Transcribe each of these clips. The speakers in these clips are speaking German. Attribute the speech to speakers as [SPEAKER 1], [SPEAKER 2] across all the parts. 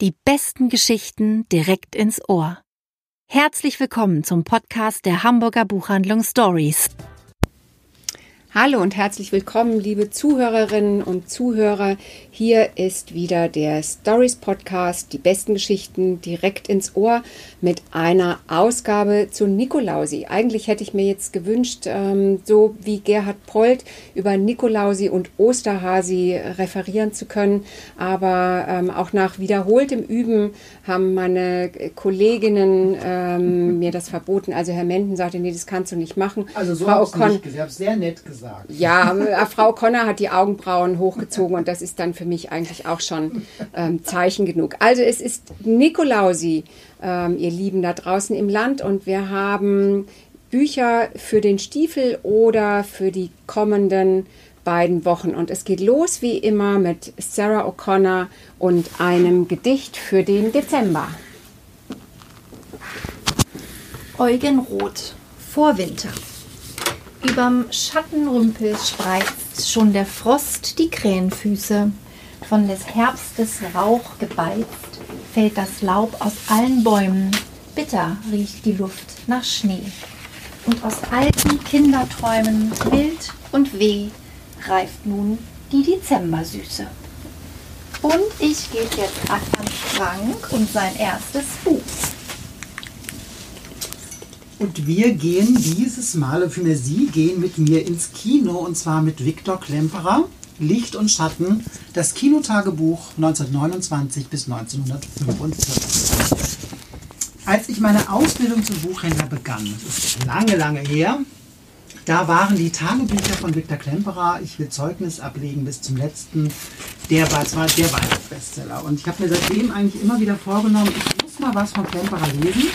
[SPEAKER 1] Die besten Geschichten direkt ins Ohr. Herzlich willkommen zum Podcast der Hamburger Buchhandlung Stories.
[SPEAKER 2] Hallo und herzlich willkommen, liebe Zuhörerinnen und Zuhörer. Hier ist wieder der Stories Podcast, die besten Geschichten direkt ins Ohr mit einer Ausgabe zu Nikolausi. Eigentlich hätte ich mir jetzt gewünscht, ähm, so wie Gerhard Polt über Nikolausi und Osterhasi referieren zu können. Aber ähm, auch nach wiederholtem Üben haben meine Kolleginnen ähm, mir das verboten. Also Herr Menden sagte, nee, das kannst du nicht machen.
[SPEAKER 3] Also so habe ich nicht gesagt. sehr nett gesagt gesagt.
[SPEAKER 2] Ja, äh, Frau Conner hat die Augenbrauen hochgezogen und das ist dann für mich eigentlich auch schon ähm, Zeichen genug. Also es ist Nikolausi, ähm, ihr Lieben da draußen im Land und wir haben Bücher für den Stiefel oder für die kommenden beiden Wochen. Und es geht los wie immer mit Sarah O'Connor und einem Gedicht für den Dezember.
[SPEAKER 4] Eugen Roth, Vorwinter. Überm Schattenrümpel spreizt schon der Frost die Krähenfüße. Von des Herbstes Rauch gebeizt fällt das Laub aus allen Bäumen. Bitter riecht die Luft nach Schnee. Und aus alten Kinderträumen wild und weh reift nun die Dezembersüße. Und ich gebe jetzt an Frank und sein erstes Buch.
[SPEAKER 3] Und wir gehen dieses Mal, oder vielmehr Sie gehen mit mir ins Kino und zwar mit Viktor Klemperer, Licht und Schatten, das Kinotagebuch 1929 bis 1945. Als ich meine Ausbildung zum Buchhändler begann, das ist lange, lange her, da waren die Tagebücher von Viktor Klemperer, ich will Zeugnis ablegen bis zum letzten, der war zwar der war ein Bestseller. Und ich habe mir seitdem eigentlich immer wieder vorgenommen, ich muss mal was von Klemperer lesen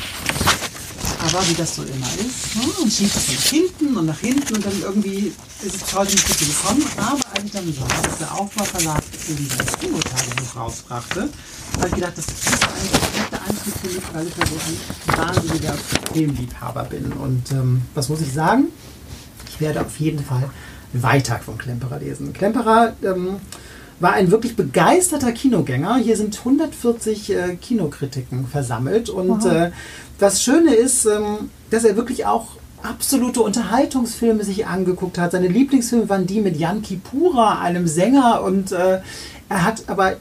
[SPEAKER 3] aber wie das so immer ist, ne? und schiebt es nach hinten und nach hinten und dann irgendwie ist es heute nicht dazu gekommen. Aber als ich dann sah, dass der Aufbauverlag eben das Kino-Tagebuch rausbrachte, habe ich gedacht, das ist eigentlich der perfekte Einstieg für mich, weil ich ja so ein wahnsinniger Filmliebhaber bin. Und ähm, was muss ich sagen? Ich werde auf jeden Fall weiter von Klemperer lesen. Klemperer ähm, war ein wirklich begeisterter Kinogänger. Hier sind 140 äh, Kinokritiken versammelt und äh, das Schöne ist, ähm, dass er wirklich auch absolute Unterhaltungsfilme sich angeguckt hat. Seine Lieblingsfilme waren die mit Jan Kipura, einem Sänger und äh, er hat aber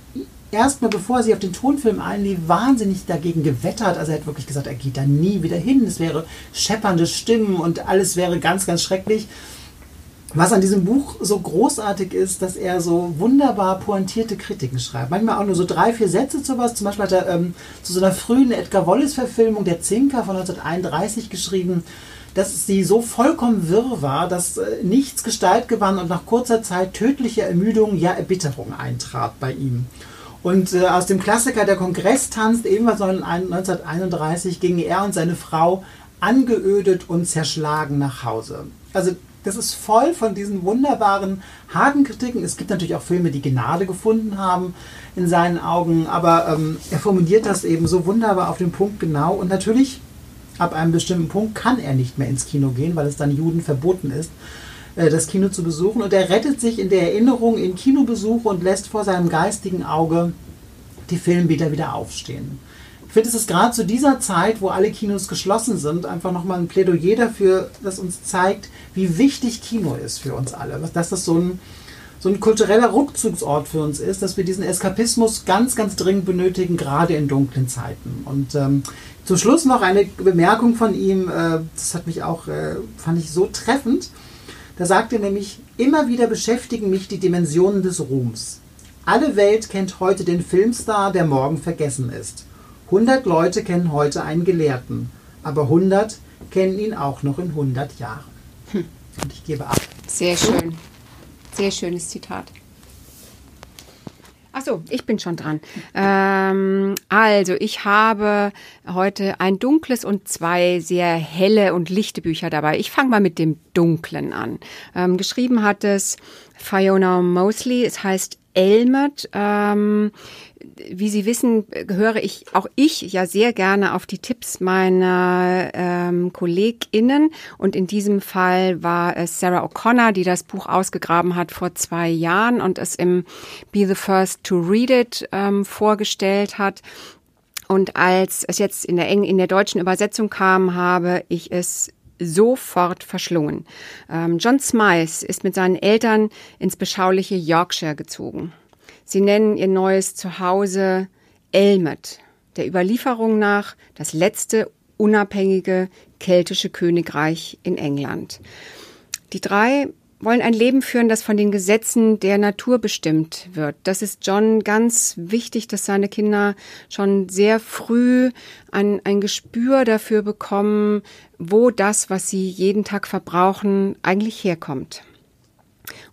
[SPEAKER 3] erstmal, bevor er sich auf den Tonfilm einlief, wahnsinnig dagegen gewettert. Also er hat wirklich gesagt, er geht da nie wieder hin. Es wäre scheppernde Stimmen und alles wäre ganz, ganz schrecklich. Was an diesem Buch so großartig ist, dass er so wunderbar pointierte Kritiken schreibt. Manchmal auch nur so drei, vier Sätze zu was. Zum Beispiel hat er ähm, zu so einer frühen Edgar Wallace-Verfilmung, der Zinker von 1931, geschrieben, dass sie so vollkommen wirr war, dass äh, nichts Gestalt gewann und nach kurzer Zeit tödliche Ermüdung, ja Erbitterung eintrat bei ihm. Und äh, aus dem Klassiker Der Kongress tanzt, ebenfalls 1931, gingen er und seine Frau angeödet und zerschlagen nach Hause. Also das ist voll von diesen wunderbaren, harten Kritiken. Es gibt natürlich auch Filme, die Gnade gefunden haben in seinen Augen, aber ähm, er formuliert das eben so wunderbar auf den Punkt genau. Und natürlich, ab einem bestimmten Punkt kann er nicht mehr ins Kino gehen, weil es dann Juden verboten ist, äh, das Kino zu besuchen. Und er rettet sich in der Erinnerung in Kinobesuche und lässt vor seinem geistigen Auge die Filmbilder wieder aufstehen finde, es ist gerade zu dieser Zeit, wo alle Kinos geschlossen sind, einfach nochmal ein Plädoyer dafür, das uns zeigt, wie wichtig Kino ist für uns alle. Dass das so ein, so ein kultureller Rückzugsort für uns ist, dass wir diesen Eskapismus ganz, ganz dringend benötigen, gerade in dunklen Zeiten. Und ähm, zum Schluss noch eine Bemerkung von ihm, äh, das hat mich auch, äh, fand ich so treffend. Da sagt er nämlich, immer wieder beschäftigen mich die Dimensionen des Ruhms. Alle Welt kennt heute den Filmstar, der morgen vergessen ist. 100 Leute kennen heute einen Gelehrten, aber 100 kennen ihn auch noch in 100 Jahren. Hm. Und ich gebe ab.
[SPEAKER 2] Sehr schön. Sehr schönes Zitat. Achso, ich bin schon dran. Ähm, also, ich habe heute ein dunkles und zwei sehr helle und lichte Bücher dabei. Ich fange mal mit dem dunklen an. Ähm, geschrieben hat es Fiona Mosley. Es heißt Elmet. Ähm, wie Sie wissen, höre ich auch ich ja sehr gerne auf die Tipps meiner ähm, KollegInnen. Und in diesem Fall war es Sarah O'Connor, die das Buch ausgegraben hat vor zwei Jahren und es im Be the First to Read It ähm, vorgestellt hat. Und als es jetzt in der, in der deutschen Übersetzung kam, habe ich es sofort verschlungen. Ähm, John Smythe ist mit seinen Eltern ins beschauliche Yorkshire gezogen. Sie nennen ihr neues Zuhause Elmet, der Überlieferung nach das letzte unabhängige keltische Königreich in England. Die drei wollen ein Leben führen, das von den Gesetzen der Natur bestimmt wird. Das ist John ganz wichtig, dass seine Kinder schon sehr früh ein, ein Gespür dafür bekommen, wo das, was sie jeden Tag verbrauchen, eigentlich herkommt.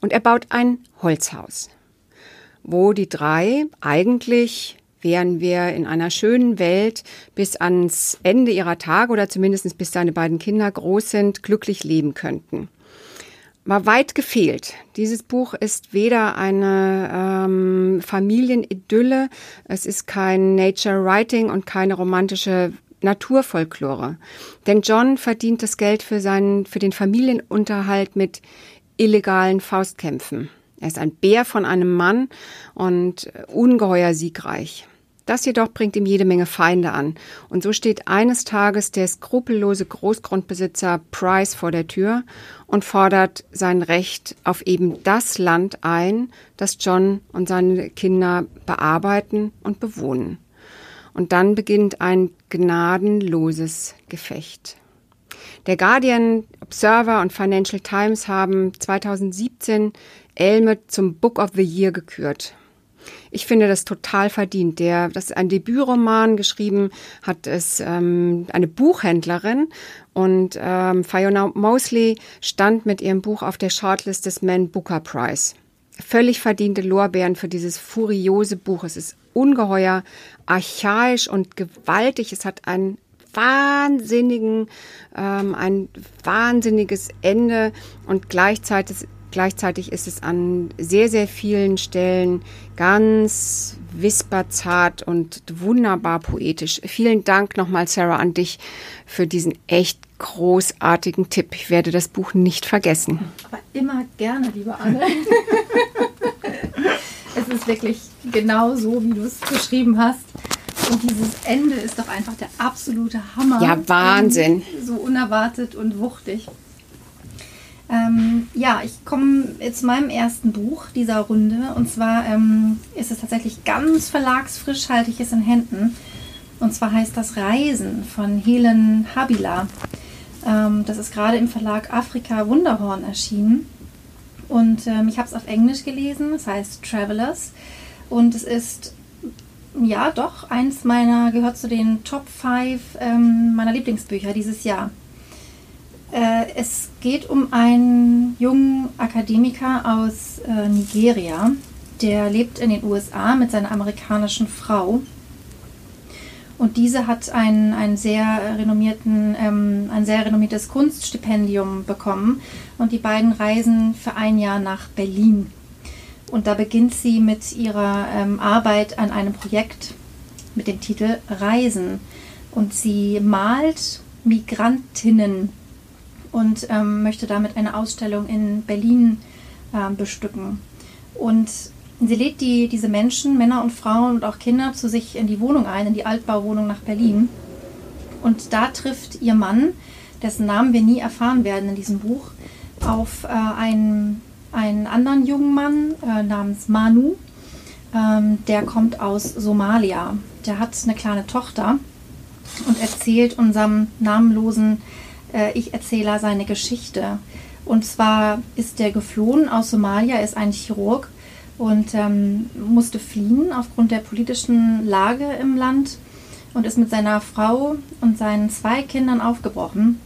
[SPEAKER 2] Und er baut ein Holzhaus, wo die drei eigentlich wären wir in einer schönen Welt bis ans Ende ihrer Tage oder zumindest bis seine beiden Kinder groß sind, glücklich leben könnten war weit gefehlt. Dieses Buch ist weder eine ähm, Familienidylle, es ist kein Nature Writing und keine romantische Naturfolklore. Denn John verdient das Geld für seinen, für den Familienunterhalt mit illegalen Faustkämpfen. Er ist ein Bär von einem Mann und ungeheuer siegreich. Das jedoch bringt ihm jede Menge Feinde an. Und so steht eines Tages der skrupellose Großgrundbesitzer Price vor der Tür und fordert sein Recht auf eben das Land ein, das John und seine Kinder bearbeiten und bewohnen. Und dann beginnt ein gnadenloses Gefecht. Der Guardian, Observer und Financial Times haben 2017 Elmet zum Book of the Year gekürt. Ich finde das total verdient. Der, das ist ein Debütroman geschrieben, hat es ähm, eine Buchhändlerin und ähm, Fiona Mosley stand mit ihrem Buch auf der Shortlist des Man Booker Prize. Völlig verdiente Lorbeeren für dieses furiose Buch. Es ist ungeheuer archaisch und gewaltig. Es hat einen wahnsinnigen, ähm, ein wahnsinniges Ende und gleichzeitig Gleichzeitig ist es an sehr, sehr vielen Stellen ganz wisperzart und wunderbar poetisch. Vielen Dank nochmal, Sarah, an dich für diesen echt großartigen Tipp. Ich werde das Buch nicht vergessen.
[SPEAKER 4] Aber immer gerne, liebe Anne. es ist wirklich genau so, wie du es beschrieben hast. Und dieses Ende ist doch einfach der absolute Hammer.
[SPEAKER 2] Ja, Wahnsinn.
[SPEAKER 4] So unerwartet und wuchtig. Ähm, ja, ich komme zu meinem ersten Buch dieser Runde. Und zwar ähm, ist es tatsächlich ganz verlagsfrisch, halte ich es in Händen. Und zwar heißt das Reisen von Helen Habila. Ähm, das ist gerade im Verlag Afrika Wunderhorn erschienen. Und ähm, ich habe es auf Englisch gelesen, es heißt Travelers. Und es ist ja doch eins meiner, gehört zu den Top 5 ähm, meiner Lieblingsbücher dieses Jahr. Äh, es geht um einen jungen Akademiker aus äh, Nigeria, der lebt in den USA mit seiner amerikanischen Frau. Und diese hat ein, ein, sehr renommierten, ähm, ein sehr renommiertes Kunststipendium bekommen. Und die beiden reisen für ein Jahr nach Berlin. Und da beginnt sie mit ihrer ähm, Arbeit an einem Projekt mit dem Titel Reisen. Und sie malt Migrantinnen und ähm, möchte damit eine Ausstellung in Berlin äh, bestücken. Und sie lädt die, diese Menschen, Männer und Frauen und auch Kinder zu sich in die Wohnung ein, in die Altbauwohnung nach Berlin. Und da trifft ihr Mann, dessen Namen wir nie erfahren werden in diesem Buch, auf äh, einen, einen anderen jungen Mann äh, namens Manu. Ähm, der kommt aus Somalia. Der hat eine kleine Tochter und erzählt unserem namenlosen äh, Ich-Erzähler seine Geschichte. Und zwar ist der geflohen aus Somalia, ist ein Chirurg und ähm, musste fliehen aufgrund der politischen Lage im Land und ist mit seiner Frau und seinen zwei Kindern aufgebrochen.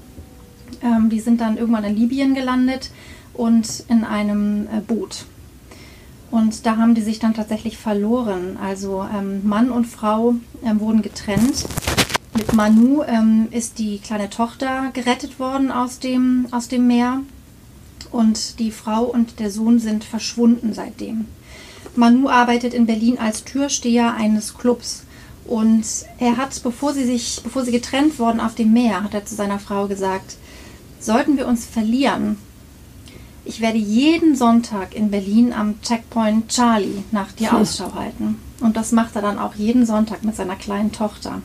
[SPEAKER 4] Ähm, die sind dann irgendwann in Libyen gelandet und in einem äh, Boot. Und da haben die sich dann tatsächlich verloren. Also ähm, Mann und Frau ähm, wurden getrennt mit Manu ähm, ist die kleine Tochter gerettet worden aus dem, aus dem Meer und die Frau und der Sohn sind verschwunden seitdem. Manu arbeitet in Berlin als Türsteher eines Clubs. Und er hat, bevor sie sich, bevor sie getrennt wurden auf dem Meer, hat er zu seiner Frau gesagt, sollten wir uns verlieren, ich werde jeden Sonntag in Berlin am Checkpoint Charlie nach dir hm. Ausschau halten. Und das macht er dann auch jeden Sonntag mit seiner kleinen Tochter.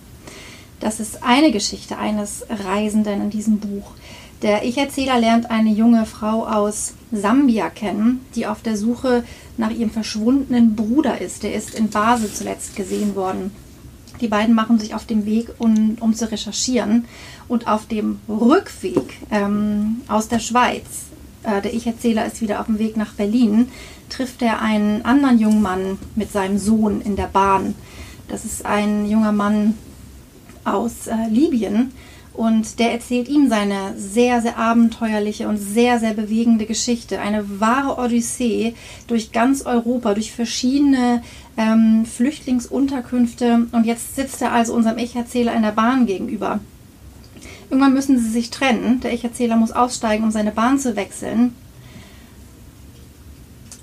[SPEAKER 4] Das ist eine Geschichte eines Reisenden in diesem Buch. Der Ich-Erzähler lernt eine junge Frau aus Sambia kennen, die auf der Suche nach ihrem verschwundenen Bruder ist. Der ist in Basel zuletzt gesehen worden. Die beiden machen sich auf den Weg, um, um zu recherchieren. Und auf dem Rückweg ähm, aus der Schweiz, äh, der Ich-Erzähler ist wieder auf dem Weg nach Berlin, trifft er einen anderen jungen Mann mit seinem Sohn in der Bahn. Das ist ein junger Mann aus äh, Libyen und der erzählt ihm seine sehr, sehr abenteuerliche und sehr, sehr bewegende Geschichte. Eine wahre Odyssee durch ganz Europa, durch verschiedene ähm, Flüchtlingsunterkünfte. Und jetzt sitzt er also unserem Ich-Erzähler in der Bahn gegenüber. Irgendwann müssen sie sich trennen. Der Ich-Erzähler muss aussteigen, um seine Bahn zu wechseln.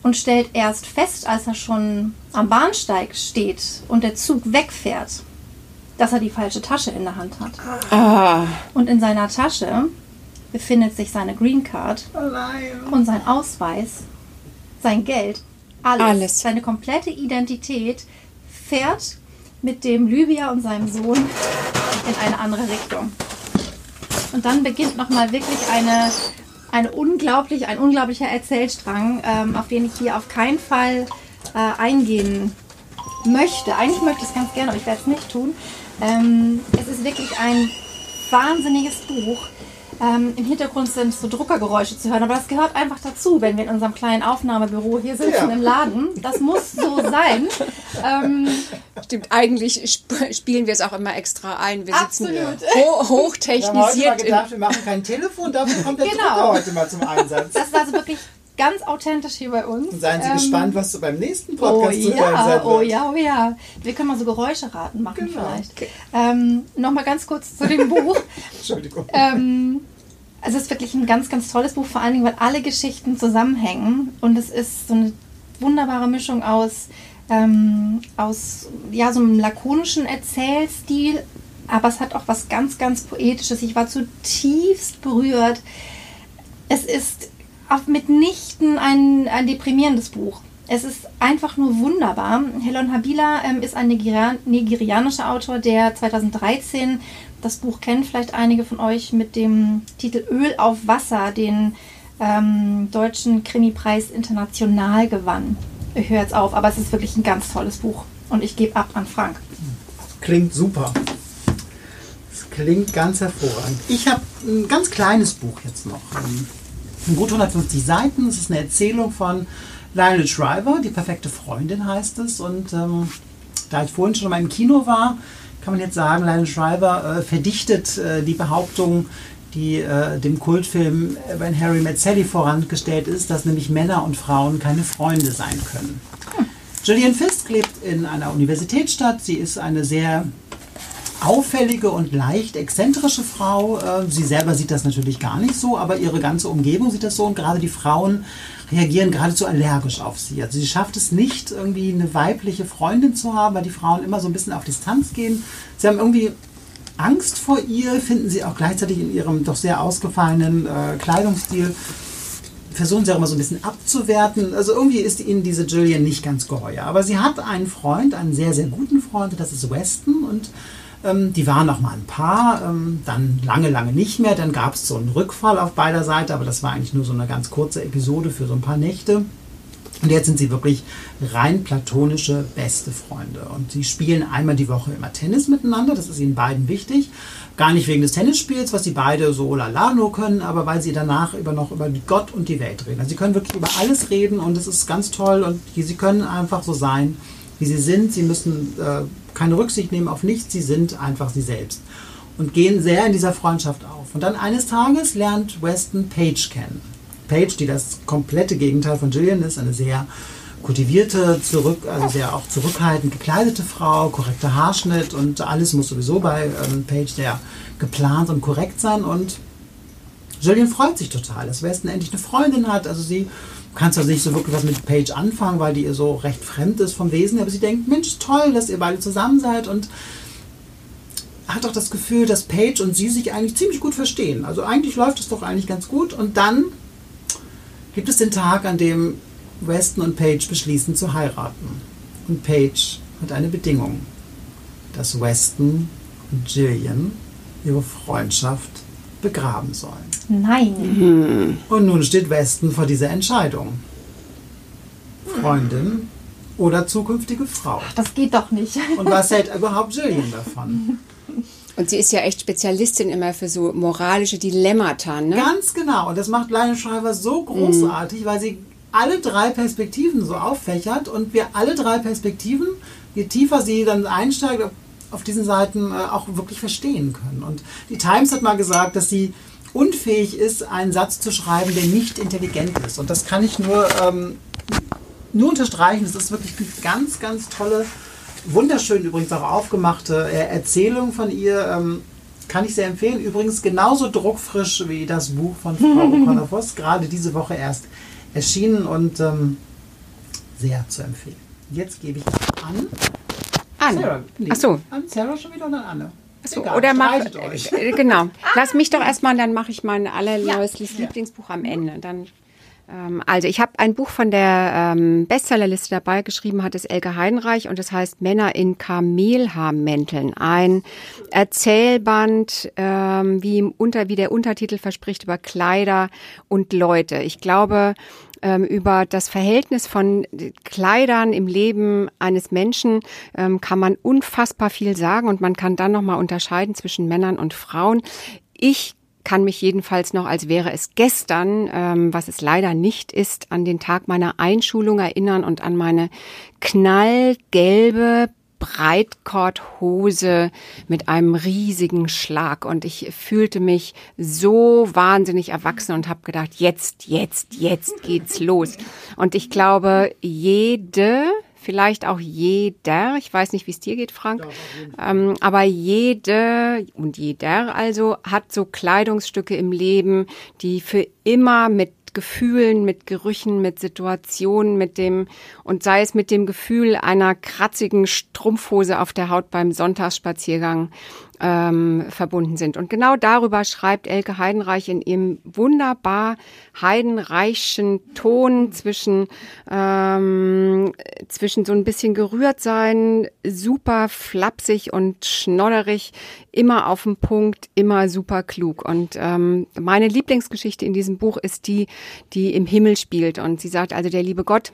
[SPEAKER 4] Und stellt erst fest, als er schon am Bahnsteig steht und der Zug wegfährt, dass er die falsche Tasche in der Hand hat. Ah. Und in seiner Tasche befindet sich seine Green Card oh und sein Ausweis, sein Geld, alles. alles. Seine komplette Identität fährt mit dem Libyer und seinem Sohn in eine andere Richtung. Und dann beginnt nochmal wirklich eine, eine unglaublich, ein unglaublicher Erzählstrang, ähm, auf den ich hier auf keinen Fall äh, eingehen möchte. Eigentlich möchte ich es ganz gerne, aber ich werde es nicht tun. Ähm, es ist wirklich ein wahnsinniges Buch. Ähm, Im Hintergrund sind so Druckergeräusche zu hören, aber das gehört einfach dazu, wenn wir in unserem kleinen Aufnahmebüro hier sitzen ja. im Laden. Das muss so sein.
[SPEAKER 2] Ähm, Stimmt, eigentlich sp spielen wir es auch immer extra ein. Wir sitzen ho hochtechnisiert. Wir haben heute
[SPEAKER 3] mal gedacht, wir machen kein Telefon, dafür kommt der genau. Drucker heute mal zum Einsatz.
[SPEAKER 4] Das ist also wirklich ganz authentisch hier bei uns.
[SPEAKER 3] Seien Sie ähm, gespannt, was du beim nächsten Podcast
[SPEAKER 4] oh, zu ja, sein Oh ja, oh ja. Wir können mal so Geräuscheraten machen genau. vielleicht. Okay. Ähm, Nochmal ganz kurz zu dem Buch. Entschuldigung. Ähm, also es ist wirklich ein ganz, ganz tolles Buch, vor allen Dingen, weil alle Geschichten zusammenhängen. Und es ist so eine wunderbare Mischung aus, ähm, aus ja, so einem lakonischen Erzählstil, aber es hat auch was ganz, ganz Poetisches. Ich war zutiefst berührt. Es ist auf mitnichten ein, ein deprimierendes Buch. Es ist einfach nur wunderbar. Helon Habila ähm, ist ein Nigerian nigerianischer Autor, der 2013 das Buch kennt, vielleicht einige von euch, mit dem Titel Öl auf Wasser, den ähm, deutschen Krimipreis international gewann. Ich höre jetzt auf, aber es ist wirklich ein ganz tolles Buch. Und ich gebe ab an Frank.
[SPEAKER 3] Klingt super. Es klingt ganz hervorragend. Ich habe ein ganz kleines Buch jetzt noch. Ähm, gut 150 Seiten. Es ist eine Erzählung von Lionel Shriver, die perfekte Freundin heißt es. Und ähm, da ich vorhin schon mal im Kino war, kann man jetzt sagen, Lionel Shriver äh, verdichtet äh, die Behauptung, die äh, dem Kultfilm When Harry Met Sally vorangestellt ist, dass nämlich Männer und Frauen keine Freunde sein können. Hm. Gillian Fisk lebt in einer Universitätsstadt. Sie ist eine sehr auffällige und leicht exzentrische Frau. Äh, sie selber sieht das natürlich gar nicht so, aber ihre ganze Umgebung sieht das so und gerade die Frauen reagieren geradezu allergisch auf sie. Also sie schafft es nicht, irgendwie eine weibliche Freundin zu haben, weil die Frauen immer so ein bisschen auf Distanz gehen. Sie haben irgendwie Angst vor ihr, finden sie auch gleichzeitig in ihrem doch sehr ausgefallenen äh, Kleidungsstil versuchen sie auch immer so ein bisschen abzuwerten. Also irgendwie ist ihnen diese Jillian nicht ganz geheuer. Aber sie hat einen Freund, einen sehr, sehr guten Freund, das ist Weston. Und ähm, die waren noch mal ein paar, ähm, dann lange, lange nicht mehr. Dann gab es so einen Rückfall auf beider Seiten, aber das war eigentlich nur so eine ganz kurze Episode für so ein paar Nächte. Und jetzt sind sie wirklich rein platonische beste Freunde. Und sie spielen einmal die Woche immer Tennis miteinander. Das ist ihnen beiden wichtig. Gar nicht wegen des Tennisspiels, was sie beide so lala nur können, aber weil sie danach über noch über Gott und die Welt reden. Also sie können wirklich über alles reden und es ist ganz toll und sie können einfach so sein, wie sie sind. Sie müssen äh, keine Rücksicht nehmen auf nichts, sie sind einfach sie selbst und gehen sehr in dieser Freundschaft auf. Und dann eines Tages lernt Weston Paige kennen. Paige, die das komplette Gegenteil von Gillian ist, eine sehr kultivierte, zurück, also sehr auch zurückhaltend gekleidete Frau, korrekter Haarschnitt und alles muss sowieso bei ähm, Paige sehr geplant und korrekt sein. Und Jillian freut sich total, dass Weston endlich eine Freundin hat. Also sie kann zwar nicht so wirklich was mit Paige anfangen, weil die ihr so recht fremd ist vom Wesen, aber sie denkt, Mensch, toll, dass ihr beide zusammen seid und hat auch das Gefühl, dass Paige und sie sich eigentlich ziemlich gut verstehen. Also eigentlich läuft es doch eigentlich ganz gut. Und dann gibt es den Tag, an dem Weston und Paige beschließen zu heiraten. Und Paige hat eine Bedingung, dass Weston und Gillian ihre Freundschaft begraben sollen.
[SPEAKER 4] Nein.
[SPEAKER 3] Und nun steht Weston vor dieser Entscheidung. Freundin oder zukünftige Frau.
[SPEAKER 4] Das geht doch nicht.
[SPEAKER 3] Und was hält überhaupt Gillian davon?
[SPEAKER 2] Und sie ist ja echt Spezialistin immer für so moralische Dilemmata, ne?
[SPEAKER 3] Ganz genau. Und das macht Lionel Schreiber so großartig, weil sie alle drei Perspektiven so auffächert und wir alle drei Perspektiven, je tiefer sie dann einsteigt, auf diesen Seiten äh, auch wirklich verstehen können. Und die Times hat mal gesagt, dass sie unfähig ist, einen Satz zu schreiben, der nicht intelligent ist. Und das kann ich nur, ähm, nur unterstreichen. Das ist wirklich eine ganz, ganz tolle, wunderschön übrigens auch aufgemachte äh, Erzählung von ihr. Ähm, kann ich sehr empfehlen. Übrigens genauso druckfrisch wie das Buch von Frau O'Connor Voss, gerade diese Woche erst erschienen und ähm, sehr zu empfehlen. Jetzt gebe ich an
[SPEAKER 2] Anne.
[SPEAKER 3] Sarah. Nee,
[SPEAKER 2] Ach so.
[SPEAKER 3] An Sarah schon wieder oder an Anne?
[SPEAKER 2] So,
[SPEAKER 3] egal,
[SPEAKER 2] oder mach,
[SPEAKER 3] streitet euch.
[SPEAKER 2] äh, genau. Lass mich doch erstmal, dann mache ich mein allerneuestes Lieblingsbuch am Ende. Dann, ähm, also ich habe ein Buch von der ähm, Bestsellerliste dabei geschrieben, hat es Elke Heidenreich und es heißt Männer in Kamelhaarmänteln. Ein Erzählband, ähm, wie, im Unter, wie der Untertitel verspricht, über Kleider und Leute. Ich glaube, ähm, über das Verhältnis von Kleidern im Leben eines Menschen ähm, kann man unfassbar viel sagen und man kann dann nochmal unterscheiden zwischen Männern und Frauen. Ich kann mich jedenfalls noch, als wäre es gestern, ähm, was es leider nicht ist, an den Tag meiner Einschulung erinnern und an meine knallgelbe Breitkorthose mit einem riesigen Schlag und ich fühlte mich so wahnsinnig erwachsen und habe gedacht, jetzt, jetzt, jetzt geht's los. Und ich glaube, jede vielleicht auch jeder, ich weiß nicht, wie es dir geht, Frank, ähm, aber jede und jeder also hat so Kleidungsstücke im Leben, die für immer mit Gefühlen, mit Gerüchen, mit Situationen, mit dem, und sei es mit dem Gefühl einer kratzigen Strumpfhose auf der Haut beim Sonntagsspaziergang ähm, verbunden sind. Und genau darüber schreibt Elke Heidenreich in ihrem wunderbar heidenreichen Ton zwischen, ähm, zwischen so ein bisschen gerührt sein, super flapsig und schnodderig, immer auf den Punkt, immer super klug. Und ähm, meine Lieblingsgeschichte in diesem Buch ist die, die im Himmel spielt. Und sie sagt also, der liebe Gott,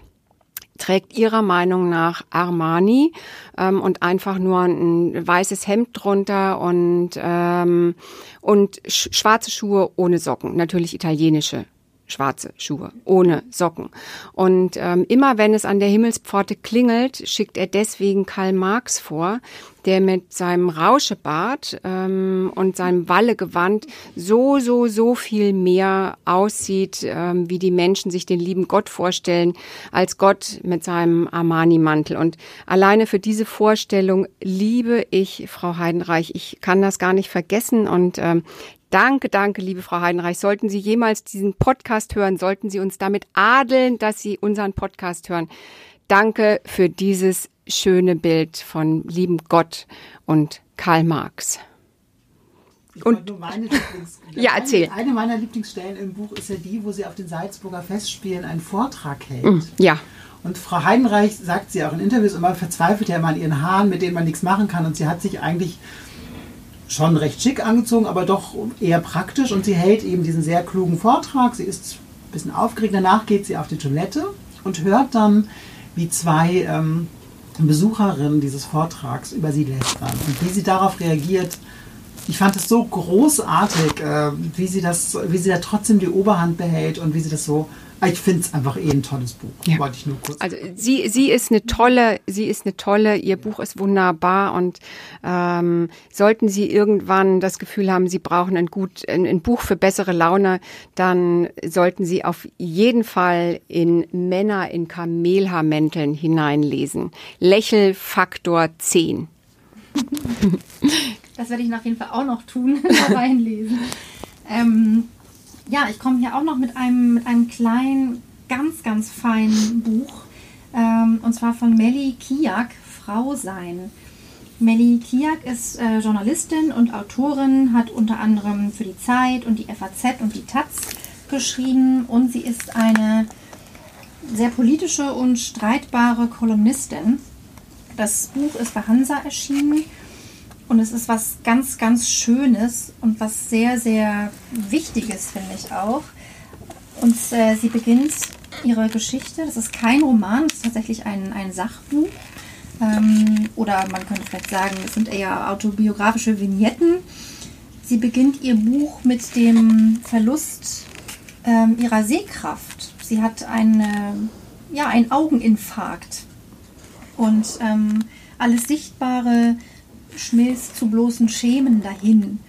[SPEAKER 2] trägt ihrer Meinung nach Armani ähm, und einfach nur ein weißes Hemd drunter und, ähm, und sch schwarze Schuhe ohne Socken, natürlich italienische schwarze Schuhe ohne Socken. Und ähm, immer wenn es an der Himmelspforte klingelt, schickt er deswegen Karl Marx vor, der mit seinem Rauschebart ähm, und seinem Wallegewand so, so, so viel mehr aussieht, ähm, wie die Menschen sich den lieben Gott vorstellen, als Gott mit seinem Armani-Mantel. Und alleine für diese Vorstellung liebe ich Frau Heidenreich. Ich kann das gar nicht vergessen und ähm, Danke, danke, liebe Frau Heidenreich. Sollten Sie jemals diesen Podcast hören, sollten Sie uns damit adeln, dass Sie unseren Podcast hören. Danke für dieses schöne Bild von lieben Gott und Karl Marx. Und-
[SPEAKER 3] meine
[SPEAKER 2] Ja, erzähl.
[SPEAKER 3] Eine, eine meiner Lieblingsstellen im Buch ist ja die, wo sie auf den Salzburger Festspielen einen Vortrag hält.
[SPEAKER 2] Mm, Ja,
[SPEAKER 3] Und Frau Heidenreich sagt sie auch in Interviews immer, verzweifelt ja immer an ihren Haaren, mit denen man nichts machen kann. Und sie hat sich eigentlich schon recht schick angezogen, aber doch eher praktisch. Und sie hält eben diesen sehr klugen Vortrag. Sie ist ein bisschen aufgeregt. Danach geht sie auf die Toilette und hört dann, wie zwei ähm, Besucherinnen dieses Vortrags über sie lästern. Und wie sie darauf reagiert, ich fand es so großartig, äh, wie sie das, wie sie da trotzdem die Oberhand behält und wie sie das so. Ich finde es einfach eh ein tolles Buch.
[SPEAKER 2] Ja.
[SPEAKER 3] Wollte ich nur kurz.
[SPEAKER 2] also sie, sie ist eine tolle, sie ist eine tolle, ihr Buch ist wunderbar und ähm, sollten Sie irgendwann das Gefühl haben, Sie brauchen ein gut, ein, ein Buch für bessere Laune, dann sollten Sie auf jeden Fall in Männer in Kamelhaarmänteln hineinlesen. Lächelfaktor 10.
[SPEAKER 4] Das werde ich nach jeden Fall auch noch tun, da reinlesen. Ähm, Ja, ich komme hier auch noch mit einem, mit einem kleinen, ganz, ganz feinen Buch. Ähm, und zwar von Melly Kiak, Frau sein. Melly Kiak ist äh, Journalistin und Autorin, hat unter anderem für die Zeit und die FAZ und die Taz geschrieben und sie ist eine sehr politische und streitbare Kolumnistin. Das Buch ist bei Hansa erschienen und es ist was ganz, ganz Schönes und was sehr, sehr Wichtiges, finde ich auch. Und äh, sie beginnt ihre Geschichte, das ist kein Roman, das ist tatsächlich ein, ein Sachbuch. Ähm, oder man könnte vielleicht sagen, es sind eher autobiografische Vignetten. Sie beginnt ihr Buch mit dem Verlust ähm, ihrer Sehkraft. Sie hat eine, ja, einen Augeninfarkt. Und ähm, alles Sichtbare schmilzt zu bloßen Schemen dahin.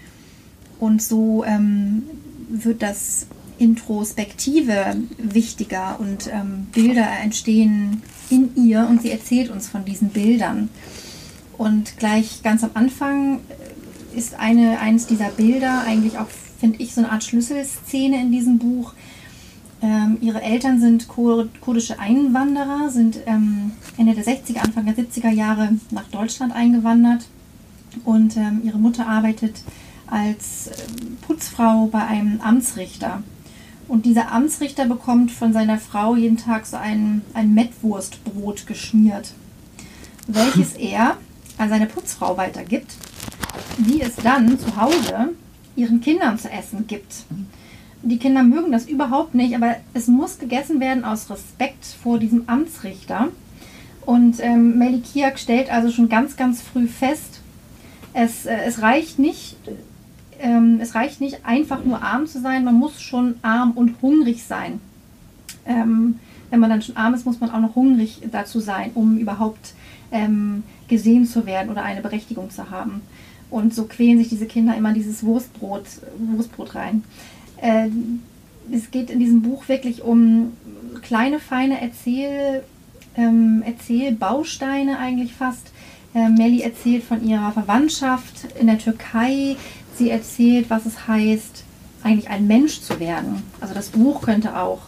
[SPEAKER 4] Und so ähm, wird das Introspektive wichtiger und ähm, Bilder entstehen in ihr und sie erzählt uns von diesen Bildern. Und gleich ganz am Anfang ist eine, eines dieser Bilder eigentlich auch, finde ich, so eine Art Schlüsselszene in diesem Buch. Ähm, ihre Eltern sind kurdische Einwanderer, sind ähm, Ende der 60er, Anfang der 70er Jahre nach Deutschland eingewandert und ähm, ihre Mutter arbeitet als ähm, Putzfrau bei einem Amtsrichter. Und dieser Amtsrichter bekommt von seiner Frau jeden Tag so ein, ein Mettwurstbrot geschmiert, welches er an seine Putzfrau weitergibt, die es dann zu Hause ihren Kindern zu essen gibt. Die Kinder mögen das überhaupt nicht, aber es muss gegessen werden aus Respekt vor diesem Amtsrichter. Und ähm, Melikiak stellt also schon ganz, ganz früh fest, es, äh, es reicht nicht, ähm, es reicht nicht einfach nur arm zu sein, man muss schon arm und hungrig sein. Ähm, wenn man dann schon arm ist, muss man auch noch hungrig dazu sein, um überhaupt ähm, gesehen zu werden oder eine Berechtigung zu haben. Und so quälen sich diese Kinder immer dieses Wurstbrot, Wurstbrot rein. Äh, es geht in diesem Buch wirklich um kleine, feine Erzähl, ähm, Erzählbausteine eigentlich fast, äh, Melly erzählt von ihrer Verwandtschaft in der Türkei. Sie erzählt, was es heißt, eigentlich ein Mensch zu werden. Also das Buch könnte auch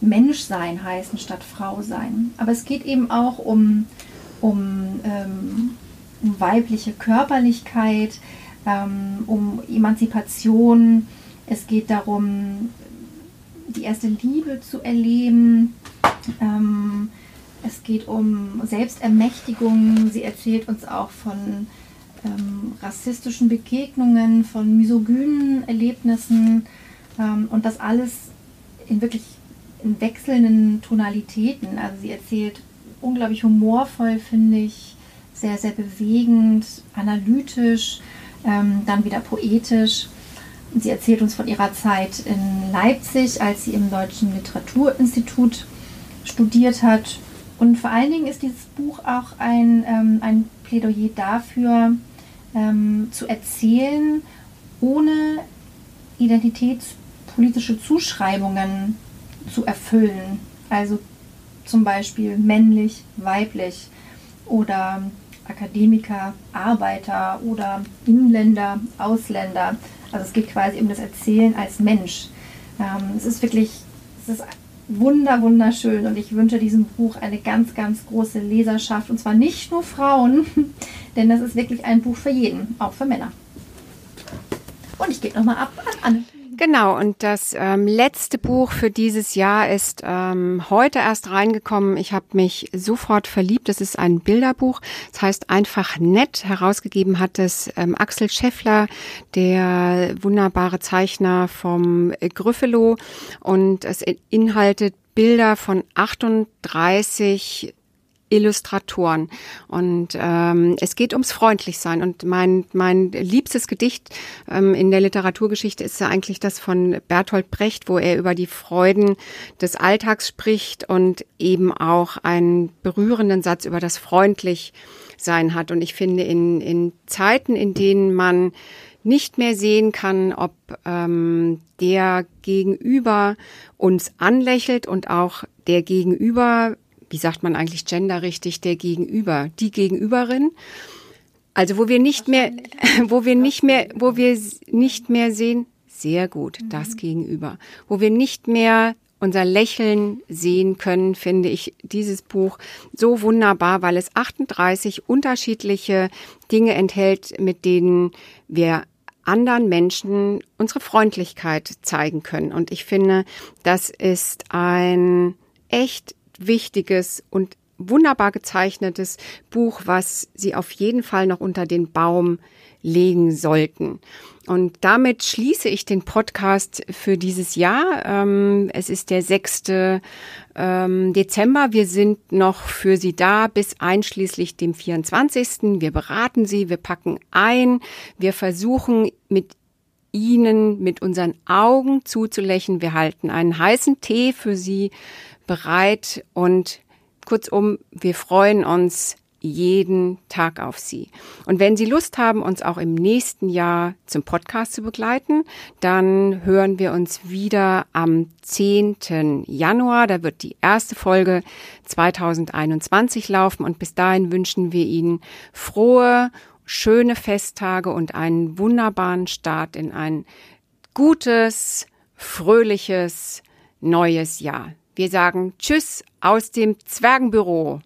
[SPEAKER 4] Mensch sein heißen statt Frau sein. Aber es geht eben auch um, um, ähm, um weibliche Körperlichkeit, ähm, um Emanzipation. Es geht darum, die erste Liebe zu erleben. Ähm, es geht um Selbstermächtigung. Sie erzählt uns auch von ähm, rassistischen Begegnungen, von misogynen Erlebnissen ähm, und das alles in wirklich in wechselnden Tonalitäten. Also sie erzählt unglaublich humorvoll, finde ich, sehr, sehr bewegend, analytisch, ähm, dann wieder poetisch. Sie erzählt uns von ihrer Zeit in Leipzig, als sie im Deutschen Literaturinstitut studiert hat und vor allen Dingen ist dieses Buch auch ein, ähm, ein Plädoyer dafür, ähm, zu erzählen, ohne identitätspolitische Zuschreibungen zu erfüllen. Also zum Beispiel männlich, weiblich oder Akademiker, Arbeiter oder Inländer, Ausländer. Also es geht quasi um das Erzählen als Mensch. Ähm, es ist wirklich, es ist wunder, wunderschön und ich wünsche diesem Buch eine ganz, ganz große Leserschaft und zwar nicht nur Frauen, denn das ist wirklich ein Buch für jeden, auch für Männer. Und ich gebe nochmal ab an Anne.
[SPEAKER 2] Genau, und das ähm, letzte Buch für dieses Jahr ist ähm, heute erst reingekommen. Ich habe mich sofort verliebt. Das ist ein Bilderbuch. Das heißt einfach nett. Herausgegeben hat es ähm, Axel Scheffler, der wunderbare Zeichner vom äh, Gryffalo. Und es inhaltet Bilder von 38 Illustratoren. Und ähm, es geht ums Freundlichsein. Und mein, mein liebstes Gedicht ähm, in der Literaturgeschichte ist ja eigentlich das von Bertolt Brecht, wo er über die Freuden des Alltags spricht und eben auch einen berührenden Satz über das Freundlichsein hat. Und ich finde, in, in Zeiten, in denen man nicht mehr sehen kann, ob ähm, der Gegenüber uns anlächelt und auch der Gegenüber wie sagt man eigentlich genderrichtig, der Gegenüber, die Gegenüberin. Also wo wir nicht mehr, wo wir nicht mehr, wo wir nicht mehr sehen, sehr gut, das Gegenüber. Wo wir nicht mehr unser Lächeln sehen können, finde ich dieses Buch so wunderbar, weil es 38 unterschiedliche Dinge enthält, mit denen wir anderen Menschen unsere Freundlichkeit zeigen können. Und ich finde, das ist ein echt wichtiges und wunderbar gezeichnetes Buch, was Sie auf jeden Fall noch unter den Baum legen sollten. Und damit schließe ich den Podcast für dieses Jahr. Ähm, es ist der 6. Ähm, Dezember. Wir sind noch für Sie da bis einschließlich dem 24. Wir beraten Sie, wir packen ein, wir versuchen mit Ihnen mit unseren Augen zuzulächeln. Wir halten einen heißen Tee für Sie bereit und kurzum, wir freuen uns jeden Tag auf Sie. Und wenn Sie Lust haben, uns auch im nächsten Jahr zum Podcast zu begleiten, dann hören wir uns wieder am 10. Januar. Da wird die erste Folge 2021 laufen und bis dahin wünschen wir Ihnen frohe, schöne Festtage und einen wunderbaren Start in ein gutes, fröhliches neues Jahr. Wir sagen Tschüss aus dem Zwergenbüro.